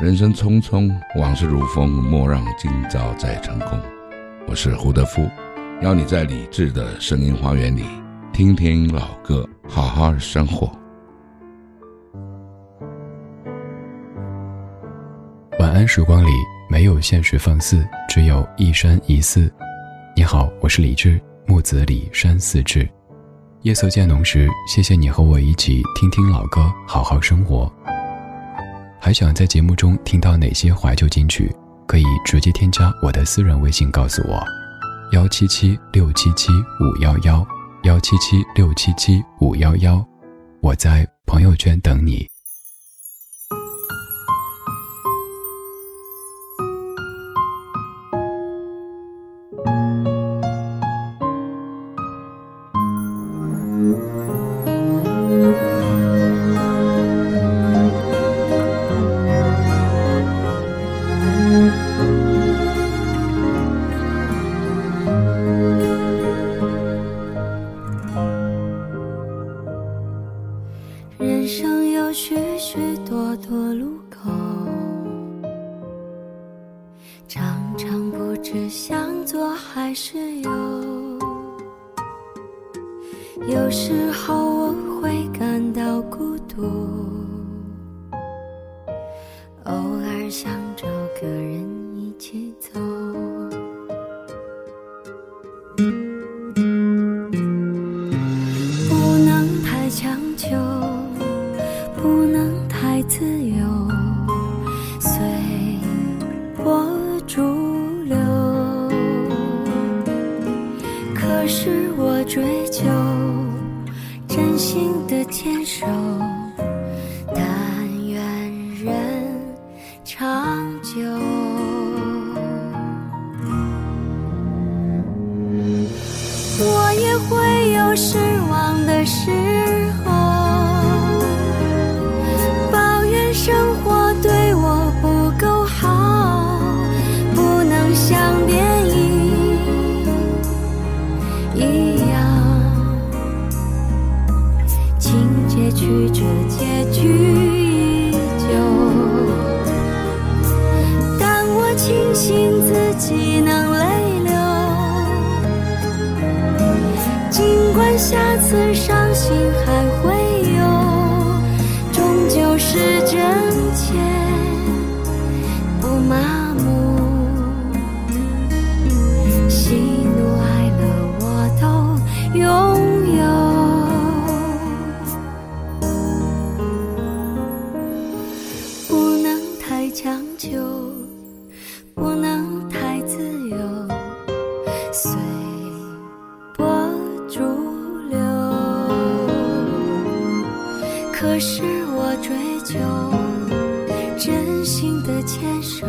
人生匆匆，往事如风，莫让今朝再成空。我是胡德夫，邀你在理智的声音花园里，听听老歌，好好生活。晚安时光里没有现实放肆，只有一山一寺。你好，我是李志，木子李山寺志。夜色渐浓时，谢谢你和我一起听听老歌，好好生活。还想在节目中听到哪些怀旧金曲？可以直接添加我的私人微信告诉我：幺七七六七七五幺幺，幺七七六七七五幺幺。我在朋友圈等你。曲折结局。追求真心的牵手。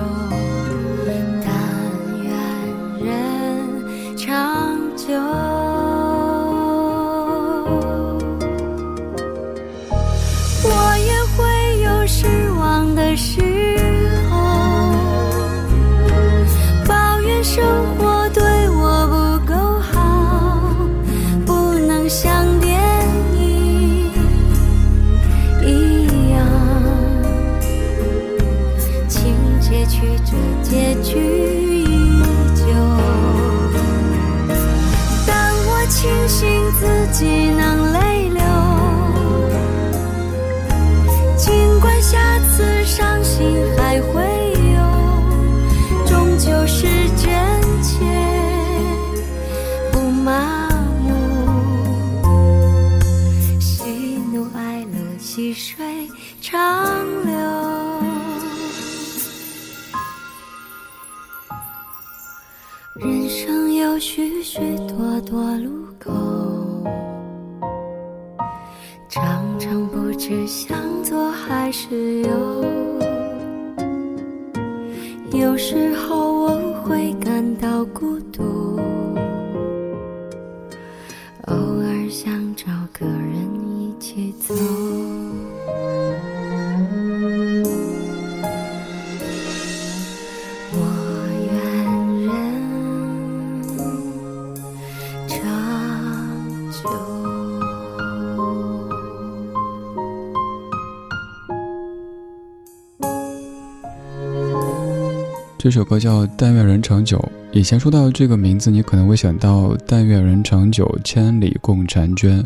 这首歌叫《但愿人长久》。以前说到这个名字，你可能会想到“但愿人长久，千里共婵娟”，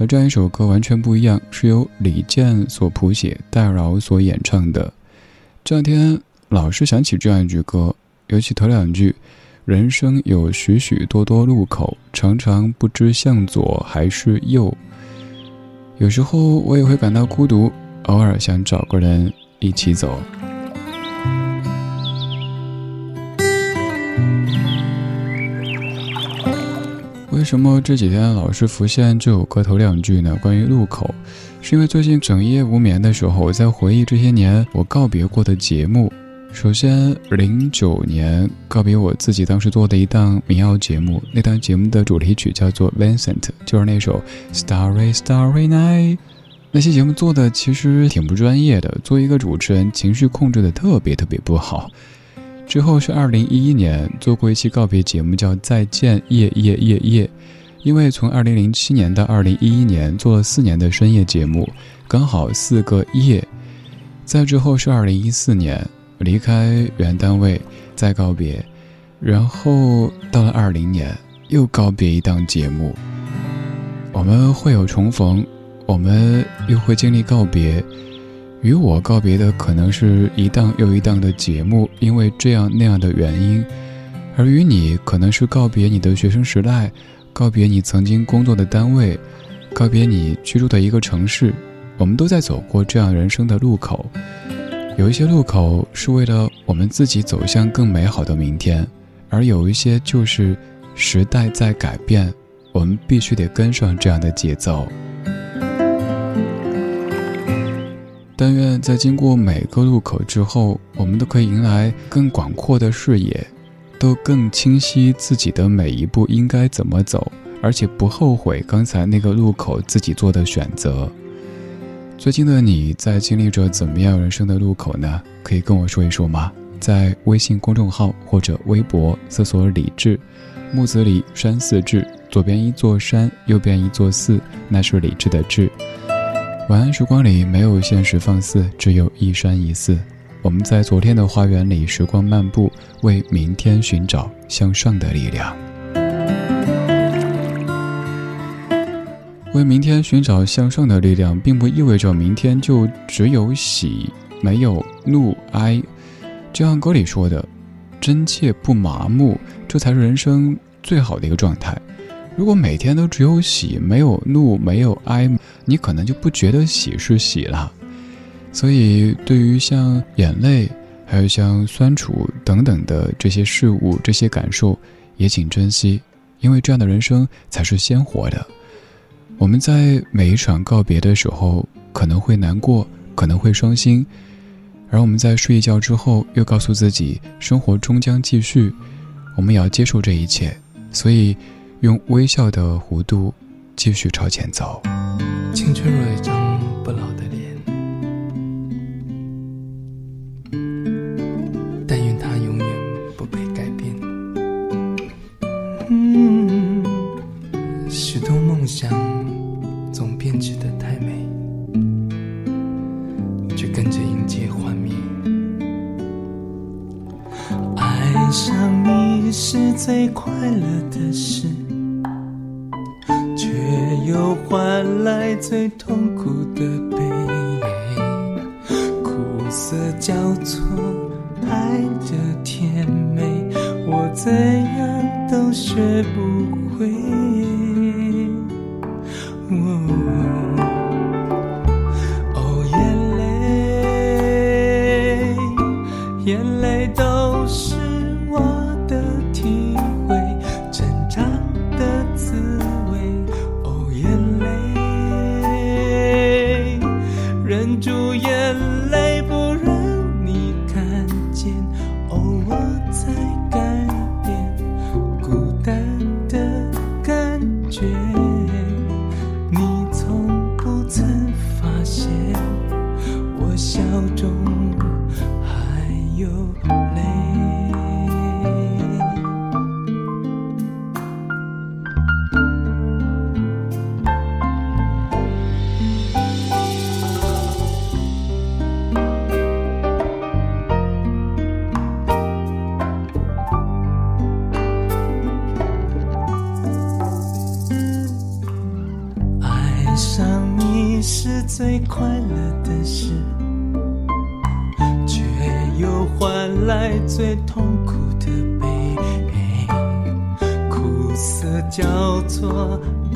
而这样一首歌完全不一样，是由李健所谱写，戴娆所演唱的。这两天老是想起这样一句歌，尤其头两句：“人生有许许多多路口，常常不知向左还是右。”有时候我也会感到孤独，偶尔想找个人一起走。为什么这几天老是浮现这首歌头两句呢？关于路口，是因为最近整夜无眠的时候，我在回忆这些年我告别过的节目。首先，零九年告别我自己当时做的一档民谣节目，那档节目的主题曲叫做《Vincent》，就是那首《Starry Starry Night》。那些节目做的其实挺不专业的，作为一个主持人，情绪控制的特别特别不好。之后是二零一一年做过一期告别节目，叫《再见夜夜夜夜》，因为从二零零七年到二零一一年做了四年的深夜节目，刚好四个夜。再之后是二零一四年离开原单位再告别，然后到了二零年又告别一档节目。我们会有重逢，我们又会经历告别。与我告别的可能是一档又一档的节目，因为这样那样的原因；而与你可能是告别你的学生时代，告别你曾经工作的单位，告别你居住的一个城市。我们都在走过这样人生的路口，有一些路口是为了我们自己走向更美好的明天，而有一些就是时代在改变，我们必须得跟上这样的节奏。但愿在经过每个路口之后，我们都可以迎来更广阔的视野，都更清晰自己的每一步应该怎么走，而且不后悔刚才那个路口自己做的选择。最近的你在经历着怎么样人生的路口呢？可以跟我说一说吗？在微信公众号或者微博搜索“李志木子李山寺志”，左边一座山，右边一座寺，那是李志的志。晚安时光里没有现实放肆，只有一山一寺。我们在昨天的花园里时光漫步，为明天寻找向上的力量。为明天寻找向上的力量，并不意味着明天就只有喜，没有怒哀。就像歌里说的：“真切不麻木，这才是人生最好的一个状态。”如果每天都只有喜，没有怒，没有哀，你可能就不觉得喜是喜了。所以，对于像眼泪，还有像酸楚等等的这些事物、这些感受，也请珍惜，因为这样的人生才是鲜活的。我们在每一场告别的时候，可能会难过，可能会伤心，而我们在睡一觉之后，又告诉自己，生活终将继续，我们也要接受这一切。所以。用微笑的弧度继续朝前走。青春若一张不老的脸，但愿它永远不被改变。许多梦想总编织的太美，却跟着迎接幻灭。爱上你是最快乐的事。又换来最痛苦的悲，苦涩交错，爱的甜美，我怎样都学不会。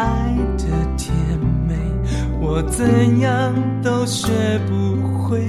爱的甜美，我怎样都学不会。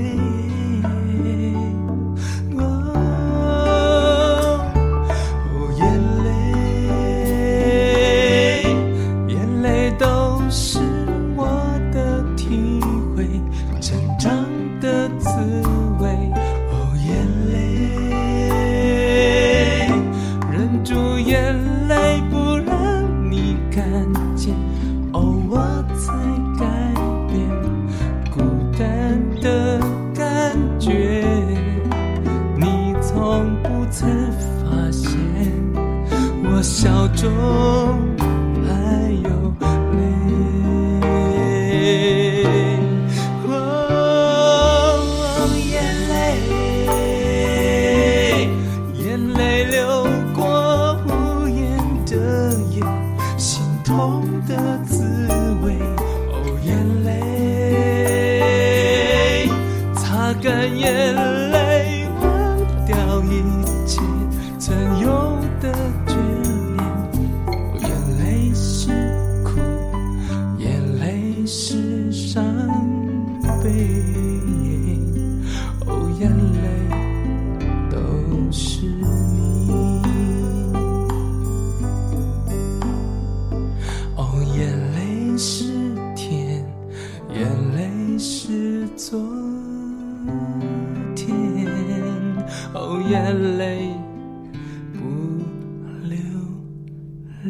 有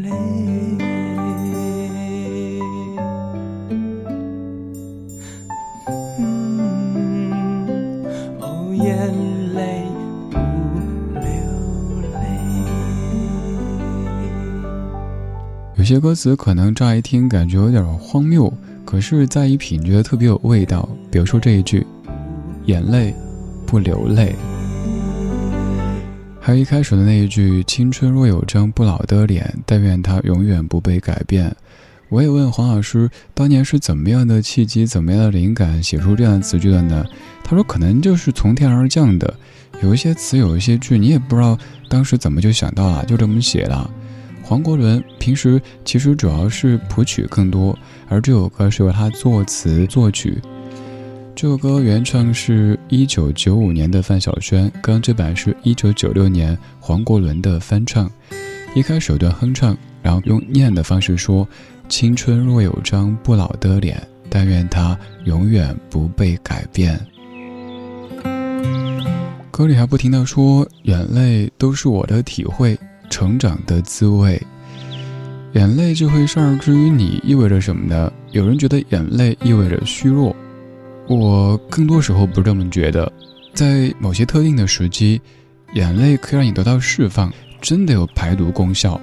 些歌词可能乍一听感觉有点荒谬，可是再一品觉得特别有味道。比如说这一句：“眼泪不流泪。”还有一开始的那一句：“青春若有张不老的脸，但愿它永远不被改变。”我也问黄老师，当年是怎么样的契机、怎么样的灵感写出这样的词句的呢？他说：“可能就是从天而降的，有一些词，有一些句，你也不知道当时怎么就想到了，就这么写了。”黄国伦平时其实主要是谱曲更多，而这首歌是由他作词作曲。这首歌原唱是一九九五年的范晓萱，刚刚这版是一九九六年黄国伦的翻唱。一开始有段哼唱，然后用念的方式说：“青春若有张不老的脸，但愿它永远不被改变。”歌里还不停的说：“眼泪都是我的体会。”成长的滋味，眼泪这回事儿，至于你意味着什么呢？有人觉得眼泪意味着虚弱，我更多时候不是这么觉得。在某些特定的时机，眼泪可以让你得到释放，真的有排毒功效。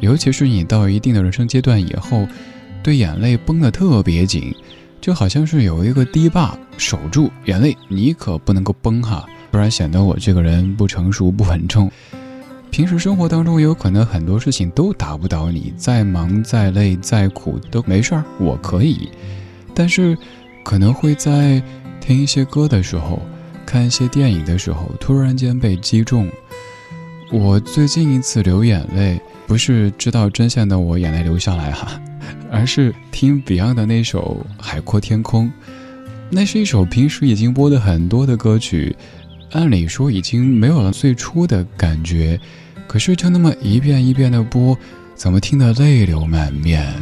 尤其是你到一定的人生阶段以后，对眼泪绷得特别紧，就好像是有一个堤坝守住眼泪，你可不能够崩哈，不然显得我这个人不成熟不稳重。平时生活当中也有可能很多事情都打不倒你，再忙再累再苦都没事儿，我可以。但是，可能会在听一些歌的时候，看一些电影的时候，突然间被击中。我最近一次流眼泪，不是知道真相的我眼泪流下来哈，而是听 Beyond 的那首《海阔天空》。那是一首平时已经播的很多的歌曲，按理说已经没有了最初的感觉。可是就那么一遍一遍的播，怎么听得泪流满面？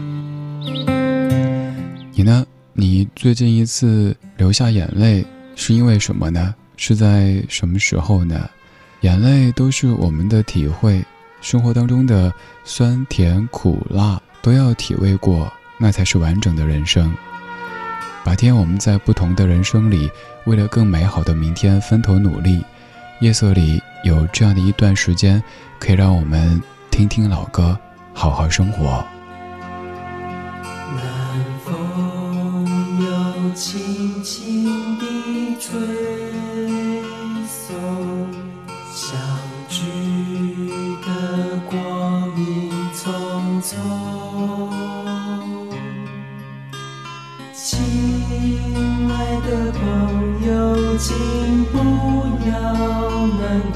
你呢？你最近一次流下眼泪是因为什么呢？是在什么时候呢？眼泪都是我们的体会，生活当中的酸甜苦辣都要体味过，那才是完整的人生。白天我们在不同的人生里，为了更美好的明天分头努力。夜色里有这样的一段时间，可以让我们听听老歌，好好生活。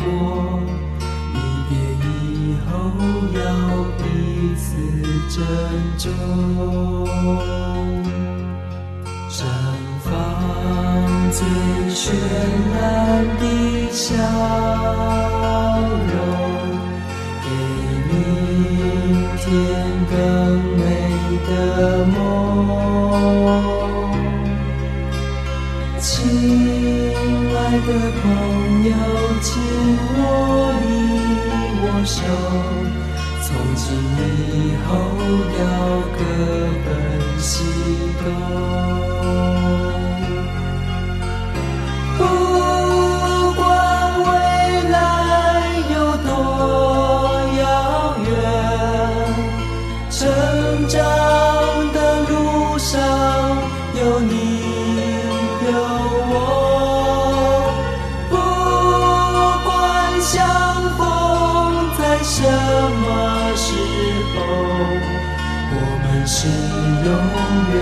过，离别以后要彼此珍重。绽放最绚烂的笑容，给明天更美的梦。手，从今以后要各奔西东。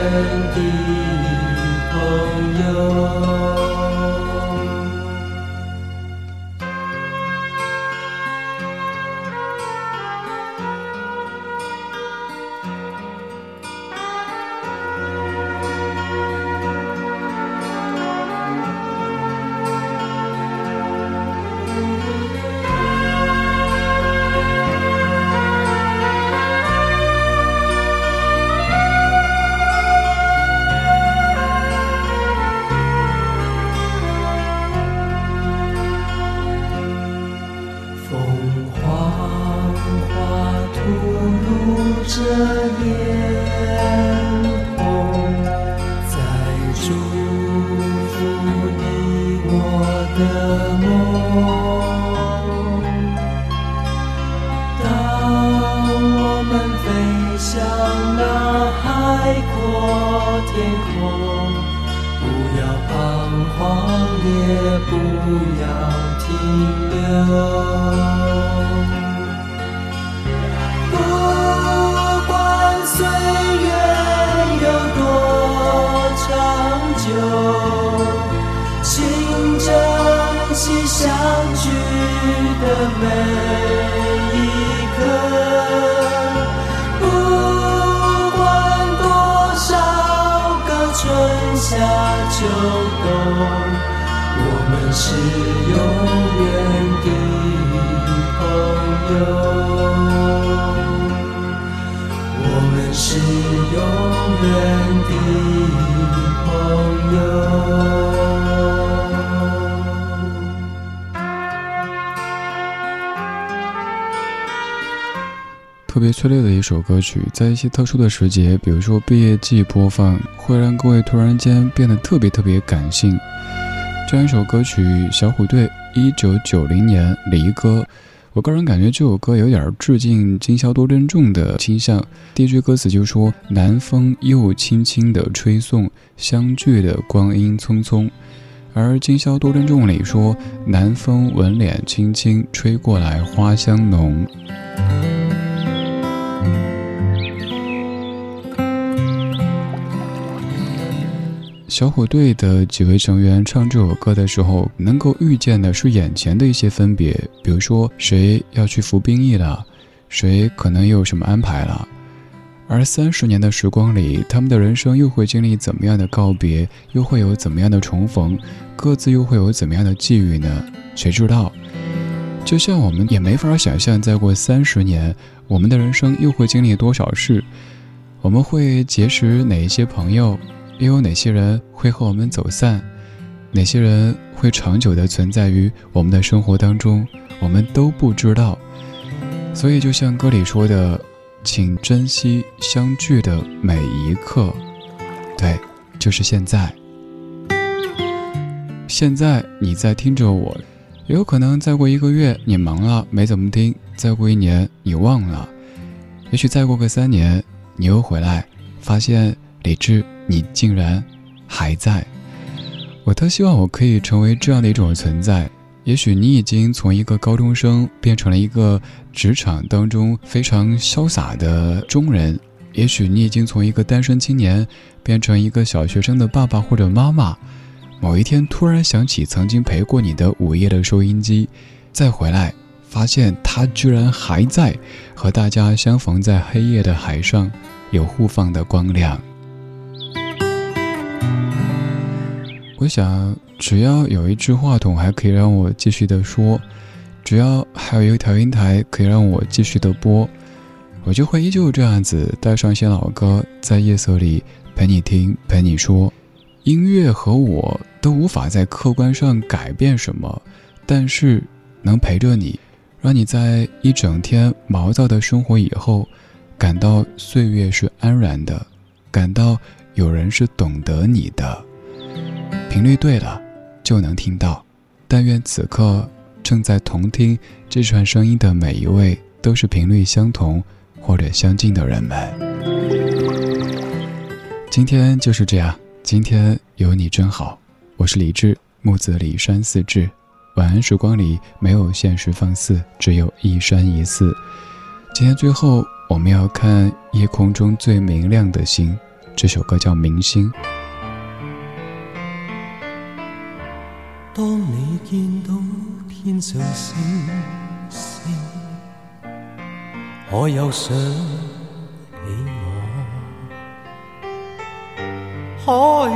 天地。就请珍惜相聚的每一刻，不管多少个春夏秋冬，我们是永远的朋友。我们是永远的朋友。特别催泪的一首歌曲，在一些特殊的时节，比如说毕业季播放，会让各位突然间变得特别特别感性。这样一首歌曲《小虎队》，一九九零年离歌。我个人感觉这首歌有点致敬今宵多珍重的倾向。第一句歌词就说：“南风又轻轻地吹送，相聚的光阴匆匆。”而今宵多珍重里说：“南风吻脸轻轻吹过来，花香浓。”小虎队的几位成员唱这首歌的时候，能够预见的是眼前的一些分别，比如说谁要去服兵役了，谁可能又有什么安排了。而三十年的时光里，他们的人生又会经历怎么样的告别，又会有怎么样的重逢，各自又会有怎么样的际遇呢？谁知道？就像我们也没法想象，再过三十年，我们的人生又会经历多少事，我们会结识哪一些朋友。又有哪些人会和我们走散？哪些人会长久的存在于我们的生活当中？我们都不知道。所以，就像歌里说的，请珍惜相聚的每一刻。对，就是现在。现在你在听着我，有可能再过一个月你忙了没怎么听；再过一年你忘了；也许再过个三年你又回来，发现理智。你竟然还在，我特希望我可以成为这样的一种存在。也许你已经从一个高中生变成了一个职场当中非常潇洒的中人，也许你已经从一个单身青年变成一个小学生的爸爸或者妈妈。某一天突然想起曾经陪过你的午夜的收音机，再回来发现它居然还在，和大家相逢在黑夜的海上，有互放的光亮。我想，只要有一支话筒还可以让我继续的说，只要还有一个调音台可以让我继续的播，我就会依旧这样子带上一些老歌，在夜色里陪你听，陪你说。音乐和我都无法在客观上改变什么，但是能陪着你，让你在一整天毛躁的生活以后，感到岁月是安然的，感到有人是懂得你的。频率对了，就能听到。但愿此刻正在同听这串声音的每一位，都是频率相同或者相近的人们。今天就是这样。今天有你真好，我是李志，木子李山四志。晚安时光里没有现实放肆，只有一山一寺。今天最后我们要看夜空中最明亮的星，这首歌叫《明星》。你见到天上星星，我又想起我。可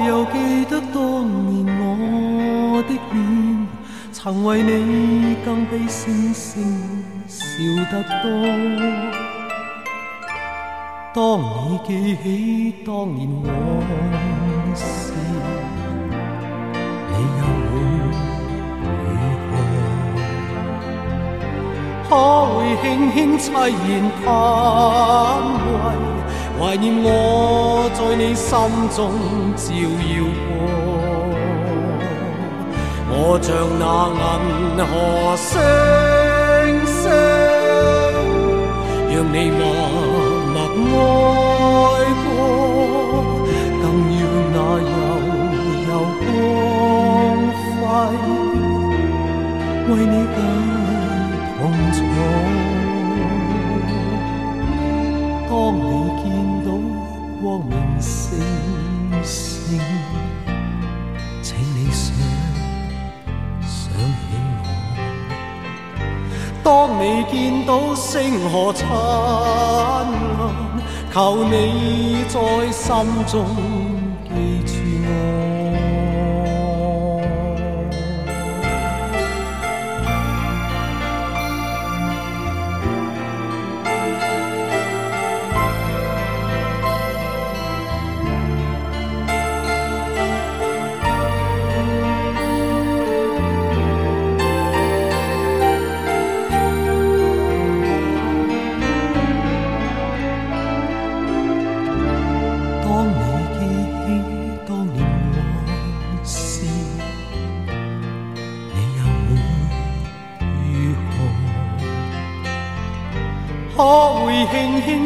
又记得当年我的脸，曾为你更比星星笑得多。当你记起当年我可会轻轻凄然叹为？怀念我在你心中照耀过，我像那银河星星，让你默默爱过，更要那悠悠光辉为你解痛楚。当你见到光明星星，请你想想起我。当你见到星河灿烂，求你在心中。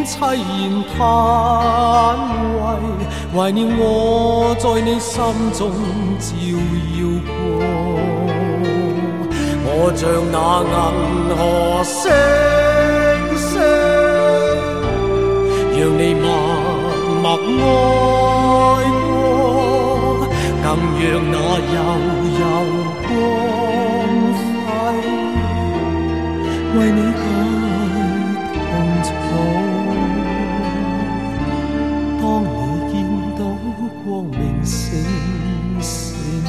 凄然叹为，怀念我在你心中照耀过。我像那银河星星，让你默默爱过，更让那悠悠光辉为你光明星星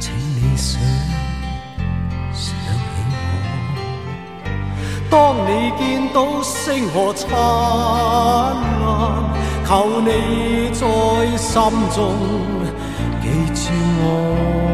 请你想想起我。当你见到星河灿烂求你在心中记住我。